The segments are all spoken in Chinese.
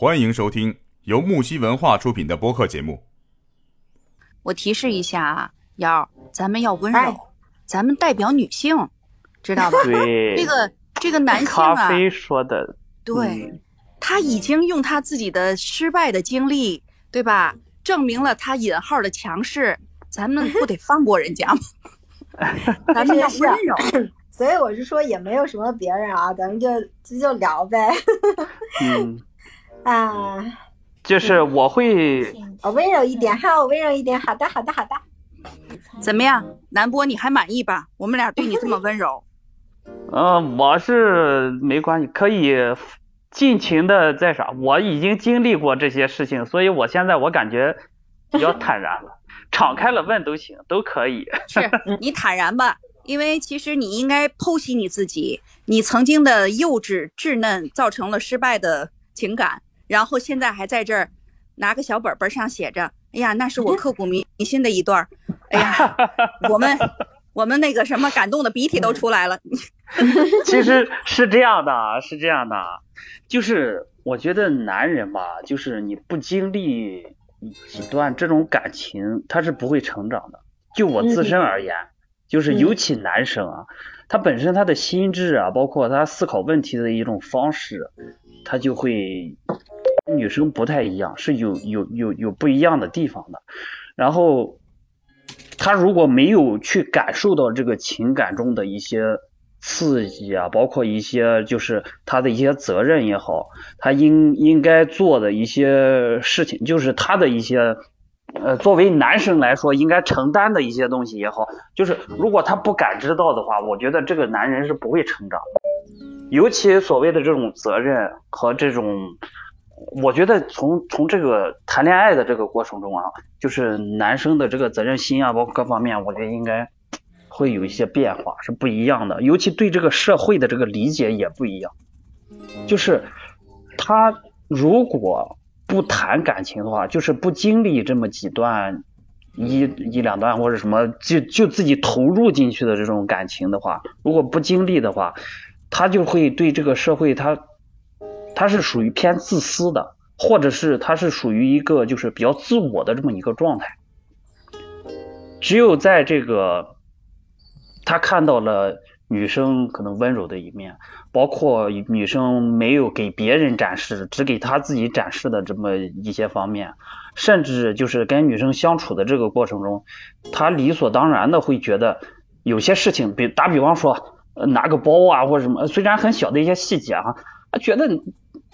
欢迎收听由木西文化出品的播客节目。我提示一下啊，瑶，咱们要温柔，哎咱们代表女性，知道吧？对，这个这个男性咖啊，啡说的，对、嗯他已经用他自己的失败的经历，对吧？证明了他引号的强势，咱们不得放过人家吗？咱们要温柔。所以我是说也没有什么别人啊，咱们就就就聊呗。嗯，啊，就是我会，我温柔一点哈，我温柔一点。好的，好的，好的。怎么样，南波，你还满意吧？我们俩对你这么温柔，嗯、我是没关系，可以尽情的在啥，我已经经历过这些事情，所以我现在我感觉比较坦然了，敞开了问都行，都可以。是你坦然吧，因为其实你应该剖析你自己，你曾经的幼稚稚嫩造成了失败的情感，然后现在还在这儿拿个小本本上写着，哎呀，那是我刻骨铭心的一段儿，哎呀，我们 我们那个什么感动的鼻涕都出来了，其实是这样的啊，是这样的。啊，就是我觉得男人吧，就是你不经历几段这种感情，他是不会成长的。就我自身而言，就是尤其男生啊，他本身他的心智啊，包括他思考问题的一种方式，他就会跟女生不太一样，是有有有有不一样的地方的。然后他如果没有去感受到这个情感中的一些刺激啊，包括一些就是他的一些责任也好，他应应该做的一些事情，就是他的一些呃作为男生来说应该承担的一些东西也好，就是如果他不感知到的话，我觉得这个男人是不会成长的。尤其所谓的这种责任和这种，我觉得从从这个谈恋爱的这个过程中啊，就是男生的这个责任心啊，包括各方面，我觉得应该会有一些变化，是不一样的。尤其对这个社会的这个理解也不一样。就是他如果不谈感情的话，就是不经历这么几段一一两段或者什么，就就自己投入进去的这种感情的话，如果不经历的话，他就会对这个社会他他是属于偏自私的，或者是他是属于一个就是比较自我的这么一个状态。只有在这个他看到了女生可能温柔的一面，包括女生没有给别人展示，只给他自己展示的这么一些方面，甚至就是跟女生相处的这个过程中，他理所当然的会觉得有些事情，比打比方说。拿个包啊或者什么，虽然很小的一些细节哈、啊，觉得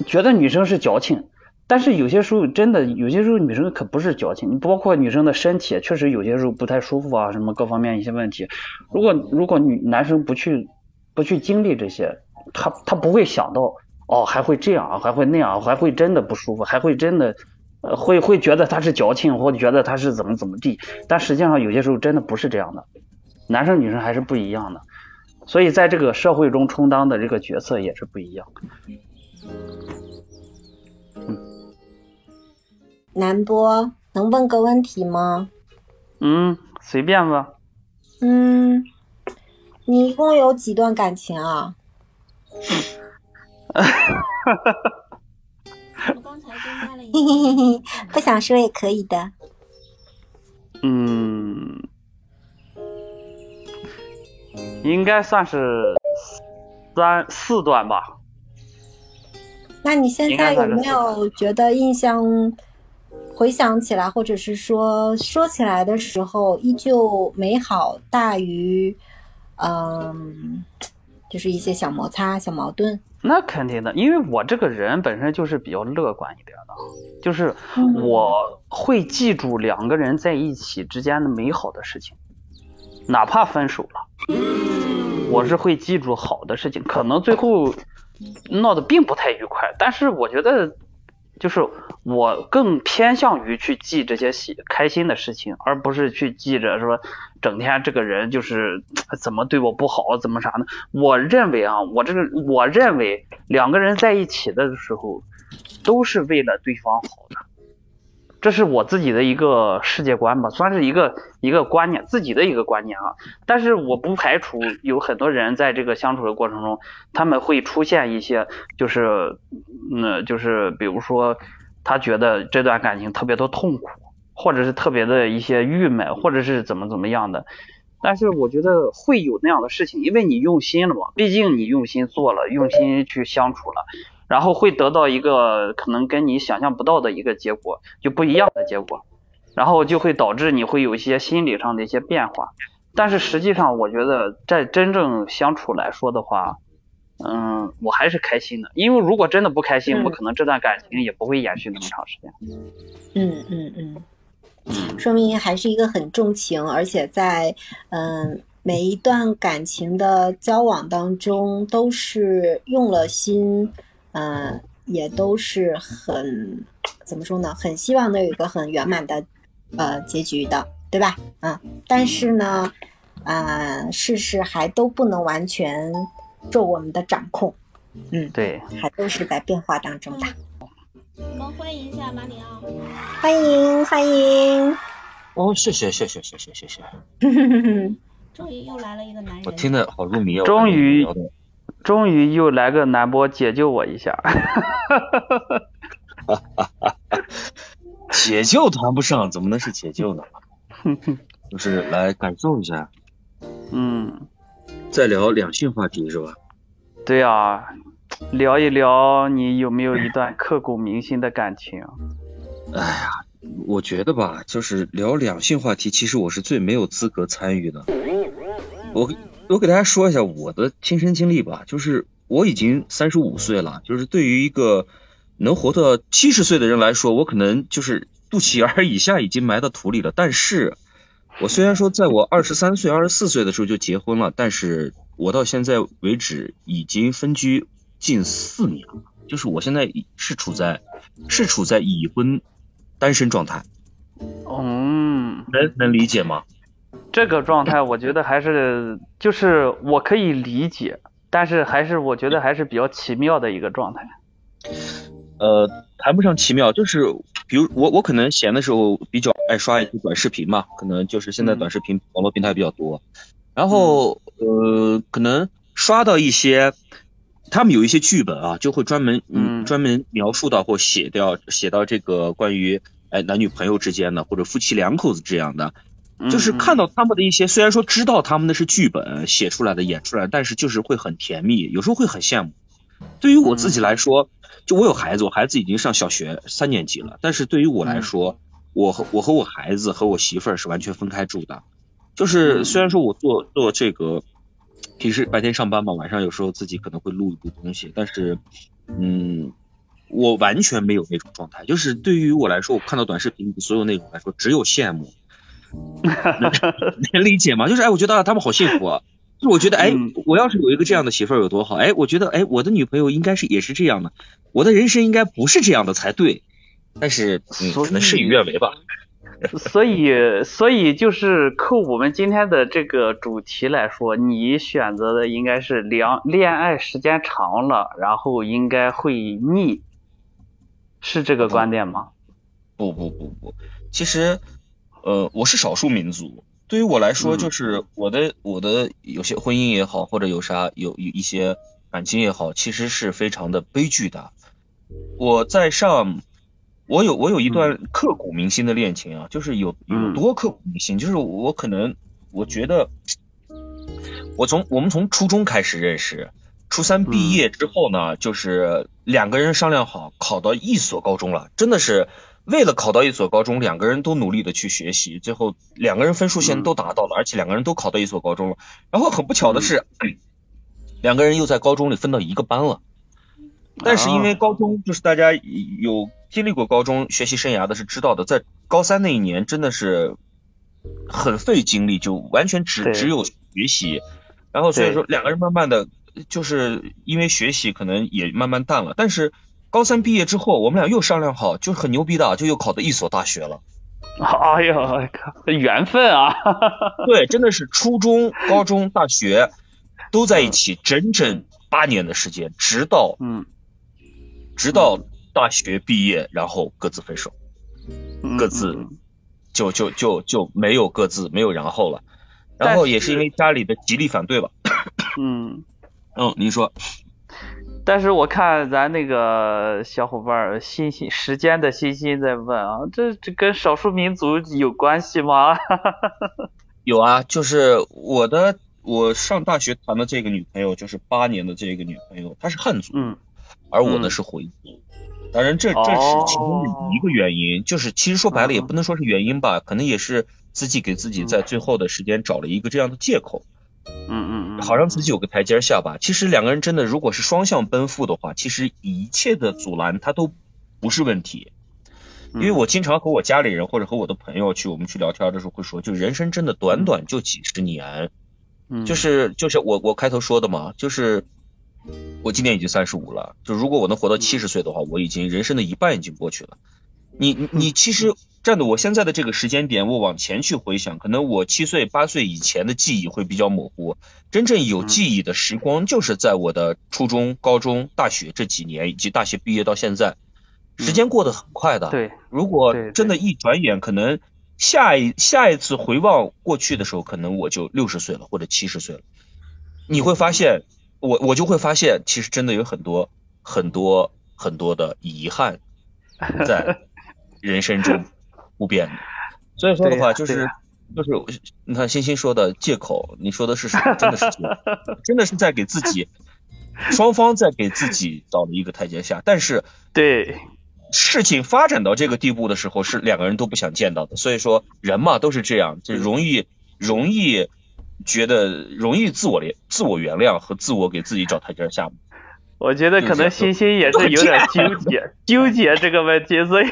觉得女生是矫情，但是有些时候真的有些时候女生可不是矫情，你包括女生的身体确实有些时候不太舒服啊，什么各方面一些问题。如果如果女男生不去不去经历这些，他他不会想到哦还会这样，还会那样，还会真的不舒服，还会真的呃会会觉得他是矫情，或者觉得他是怎么怎么地，但实际上有些时候真的不是这样的，男生女生还是不一样的。所以在这个社会中充当的这个角色也是不一样。南波，能问个问题吗？嗯，随便吧。嗯，你一共有几段感情啊？我刚才增加了嘿嘿嘿，不想说也可以的。嗯，应该算是三四段吧。那你现在有没有觉得印象回想起来，或者是说说起来的时候，依旧美好大于，嗯，就是一些小摩擦、小矛盾？那肯定的，因为我这个人本身就是比较乐观一点的，就是嗯我会记住两个人在一起之间的美好的事情，哪怕分手了，我是会记住好的事情，可能最后闹得并不太愉快，但是我觉得就是我更偏向于去记这些喜开心的事情，而不是去记着说整天这个人就是 怎么对我不好，怎么啥的？我认为啊，我这个我认为两个人在一起的时候都是为了对方好的，这是我自己的一个世界观吧，算是一个一个观念，自己的一个观念啊。但是我不排除有很多人在这个相处的过程中，他们会出现一些，就是，嗯，就是比如说，他觉得这段感情特别的痛苦，或者是特别的一些郁闷，或者是怎么怎么样的。但是我觉得会有那样的事情，因为你用心了嘛，毕竟你用心做了，用心去相处了，然后会得到一个可能跟你想象不到的一个结果，就不一样的结果，然后就会导致你会有一些心理上的一些变化。但是实际上，我觉得在真正相处来说的话，嗯，我还是开心的，因为如果真的不开心，嗯我可能这段感情也不会延续那么长时间。嗯嗯嗯，嗯说明还是一个很重情，而且在嗯、每一段感情的交往当中都是用了心，嗯、也都是很怎么说呢？很希望能有一个很圆满的呃结局的，对吧？嗯，但是呢，呃，事事还都不能完全受我们的掌控，嗯，对，还都是在变化当中的。我们欢迎一下马里奥。欢迎欢迎，哦，谢谢谢谢谢谢谢谢，终于又来了一个男人。我听得好入迷哦。终于终于又来个男播解救我一下。解救谈不上，怎么能是解救呢？就是来感受一下，嗯，再聊两性话题是吧？对啊，聊一聊你有没有一段刻骨铭心的感情？哎呀，我觉得吧，就是聊两性话题，其实我是最没有资格参与的。我我给大家说一下我的亲身经历吧，就是我已经三十五岁了，就是对于一个能活到七十岁的人来说，我可能就是肚脐眼儿以下已经埋到土里了。但是，我虽然说在我二十三岁、二十四岁的时候就结婚了，但是我到现在为止已经分居近四年了，就是我现在是处在是处在已婚单身状态，嗯，能能理解吗？这个状态我觉得还是就是我可以理解，但是还是我觉得还是比较奇妙的一个状态。呃，谈不上奇妙，就是比如我我可能闲的时候比较爱刷一些短视频嘛，可能就是现在嗯。短视频网络平台比较多，然后呃可能刷到一些他们有一些剧本啊，就会专门嗯专门描述到或写掉写到这个关于哎男女朋友之间的或者夫妻两口子这样的，就是嗯看到他们的一些，虽然说知道他们的是剧本写出来的、演出来的，但是就是会很甜蜜，有时候会很羡慕。对于我自己来说，就我有孩子，我孩子已经上小学三年级了，但是对于我来说，我和我和我孩子和我媳妇儿是完全分开住的。就是嗯虽然说我做做这个，平时白天上班嘛，晚上有时候自己可能会录一录东西，但是嗯，我完全没有那种状态。就是对于我来说，我看到短视频所有内容来说，只有羡慕。能理解吗？就是哎，我觉得啊，他们好幸福啊。就我觉得哎嗯，我要是有一个这样的媳妇儿有多好？哎，我觉得哎，我的女朋友应该是也是这样的，我的人生应该不是这样的才对。但是嗯，所以可能事与愿违吧。所以，所以就是扣我们今天的这个主题来说，你选择的应该是两恋爱时间长了，然后应该会腻，是这个观点吗？不不不不，其实呃，我是少数民族。对于我来说，嗯就是我的我的有些婚姻也好，或者有啥有有一些感情也好，其实是非常的悲剧的。我在上，我有我有一段刻骨铭心的恋情啊，就是有有嗯多刻骨铭心，就是我可能我觉得，我从我们从初中开始认识，初三毕业之后呢，就是两个人商量好考到一所高中了，真的是为了考到一所高中，两个人都努力的去学习，最后两个人分数线嗯都达到了，而且两个人都考到一所高中了。然后很不巧的是，两个人又在高中里分到一个班了。但是因为高中就是大家有经历过高中学习生涯的是知道的，在高三那一年真的是很费精力，就完全只只有学习。然后所以说两个人慢慢的，就是因为学习可能也慢慢淡了。但是高三毕业之后，我们俩又商量好，就是很牛逼的，就又考到一所大学了。哎呀，靠缘分啊！对，真的是初中、高中、大学都在一起，整整八年的时间，直到嗯，直到大学毕业，然后各自分手。各自就就就就没有各自没有然后了。然后也是因为家里的极力反对吧。嗯，嗯，您说。但是我看咱那个小伙伴儿欣欣时间的欣欣在问啊，这这跟少数民族有关系吗？有啊，就是我的我上大学谈的这个女朋友，就是八年的这个女朋友，她是汉族，嗯。而我呢嗯是回族。当然这，这是其中的一个原因，就是其实说白了也不能说是原因吧，可能也是自己给自己在最后的时间找了一个这样的借口，嗯嗯嗯，好让自己有个台阶下吧。其实两个人真的如果是双向奔赴的话，其实一切的阻拦它都不是问题。因为我经常和我家里人或者和我的朋友去，我们去聊天的时候会说，就人生真的短短就几十年，嗯就是就是我我开头说的嘛，就是我今年已经三十五了，就如果我能活到七十岁的话，我已经人生的一半已经过去了。你你你其实站的我现在的这个时间点，我往前去回想，可能我七岁八岁以前的记忆会比较模糊，真正有记忆的时光就是在我的初中、高中、大学这几年，以及大学毕业到现在，时间过得很快的。对，如果真的，一转眼，可能下一下一次回望过去的时候，可能我就六十岁了，或者七十岁了。你会发现，我我就会发现，其实真的有很多很多很多的遗憾在 人生中不变的。所以说的话，就是就是你看欣欣说的借口，你说的是什么？真的是借口，真的是在给自己双方在给自己找了一个台阶下，但是 对，事情发展到这个地步的时候，是两个人都不想见到的。所以说，人嘛都是这样，就容易容易觉得容易自我怜自我原谅和自我给自己找台阶下嘛。我觉得可能欣欣也是有点纠结纠结这个问题，所以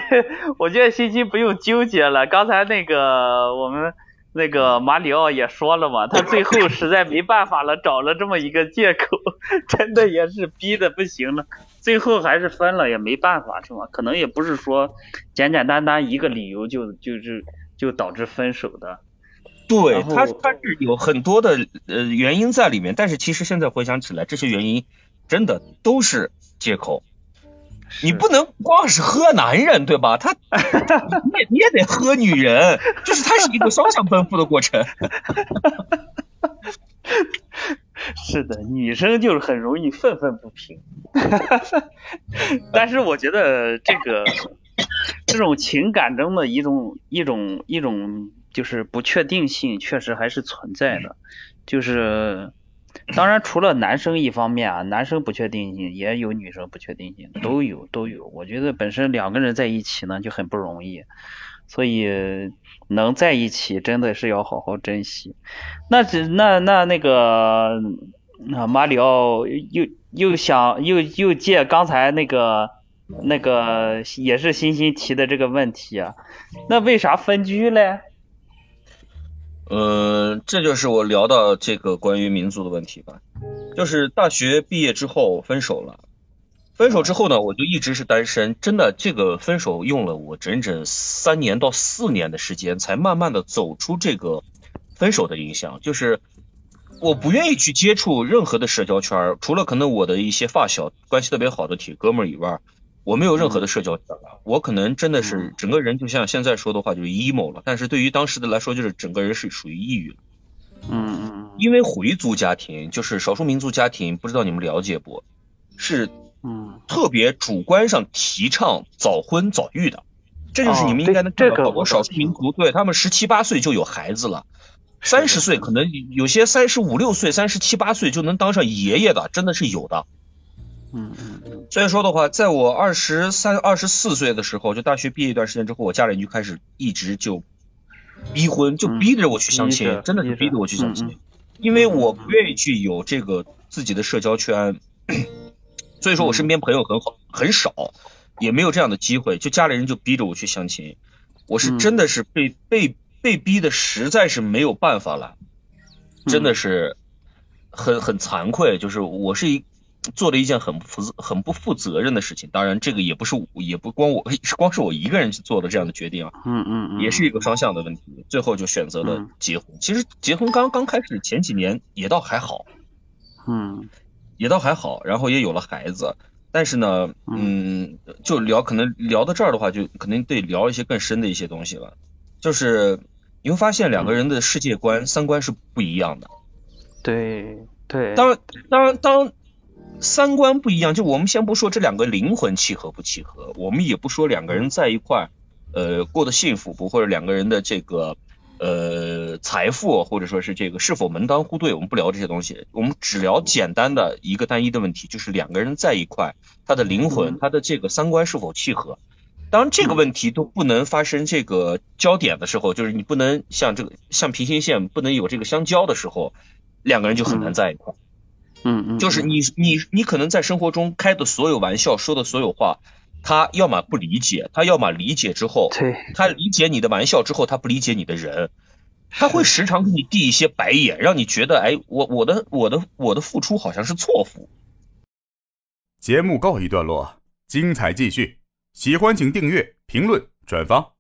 我觉得欣欣不用纠结了。刚才那个我们那个马里奥也说了嘛，他最后实在没办法了，找了这么一个借口，真的也是逼的不行了，最后还是分了，也没办法是吗？可能也不是说简简单单一个理由就就是就导致分手的。对，然后它它是有很多的呃原因在里面，但是其实现在回想起来，这些原因真的都是借口。你不能光是喝男人，对吧？他你 也你也得喝女人，就是它是一个双向奔赴的过程。是的，女生就是很容易愤愤不平。但是我觉得这个这种情感中的一种一种一种就是不确定性，确实还是存在的。就是当然除了男生一方面啊，男生不确定性也有女生不确定性，都有都有。我觉得本身两个人在一起呢就很不容易，所以能在一起真的是要好好珍惜。那只那那那个那马里奥又又想又又借刚才那个那个也是欣欣提的这个问题啊，那为啥分居嘞？嗯，这就是我聊到这个关于民族的问题吧。就是大学毕业之后分手了，分手之后呢，我就一直是单身。真的，这个分手用了我整整三年到四年的时间，才慢慢的走出这个分手的影响。就是我不愿意去接触任何的社交圈，除了可能我的一些发小关系特别好的铁哥们以外，我没有任何的社交圈了。我可能真的是整个人就像现在说的话就是 emo 了，但是对于当时的来说，就是整个人是属于抑郁了。嗯嗯因为回族家庭就是少数民族家庭，不知道你们了解不？是嗯特别主观上提倡早婚早育的，这就是你们应该能看到好多我少数民族，对他们十七八岁就有孩子了，三十岁可能有些三十五六岁、三十七八岁就能当上爷爷的，真的是有的。嗯嗯嗯。所以说的话，在我二十三、二十四岁的时候，就大学毕业一段时间之后，我家里人就开始一直就逼婚，就嗯。逼着我去相亲，真的是逼着。我去相亲，因为我不愿意去有这个自己的社交圈，所以说我身边朋友很好很少，也没有这样的机会，就家里人就逼着我去相亲，我是嗯。真的是被、被被逼的实在是没有办法了，真的是很很惭愧，就是我是一做了一件很不负很不负责任的事情。当然，这个也不是我也不光我 是光是我一个人去做的这样的决定啊，嗯嗯嗯，也是一个双向的问题。最后就选择了嗯结婚。其实结婚刚刚开始前几年也倒还好，嗯也倒还好，然后也有了孩子。但是呢，嗯，就聊可能聊到这儿的话，就肯定得聊一些更深的一些东西了。就是你会发现两个人的世界观、三观是不一样的。对对，当当当三观不一样，就我们先不说这两个灵魂契合不契合，我们也不说两个人在一块呃过得幸福不，或者两个人的这个。呃，财富或者说是这个是否门当户对，我们不聊这些东西，我们只聊简单的一个单一的问题，就是两个人在一块，他的灵魂，他的这个三观是否契合。当这个问题都不能发生这个焦点的时候，就是你不能像这个像平行线不能有这个相交的时候，两个人就很难在一块。嗯嗯，就是你你你可能在生活中开的所有玩笑，说的所有话。他要么不理解，他要么理解之后，他理解你的玩笑之后，他不理解你的人，他会时常给你递一些白眼，让你觉得，哎，我我的我的我的付出好像是错付。节目告一段落，精彩继续，喜欢请订阅、评论、转发。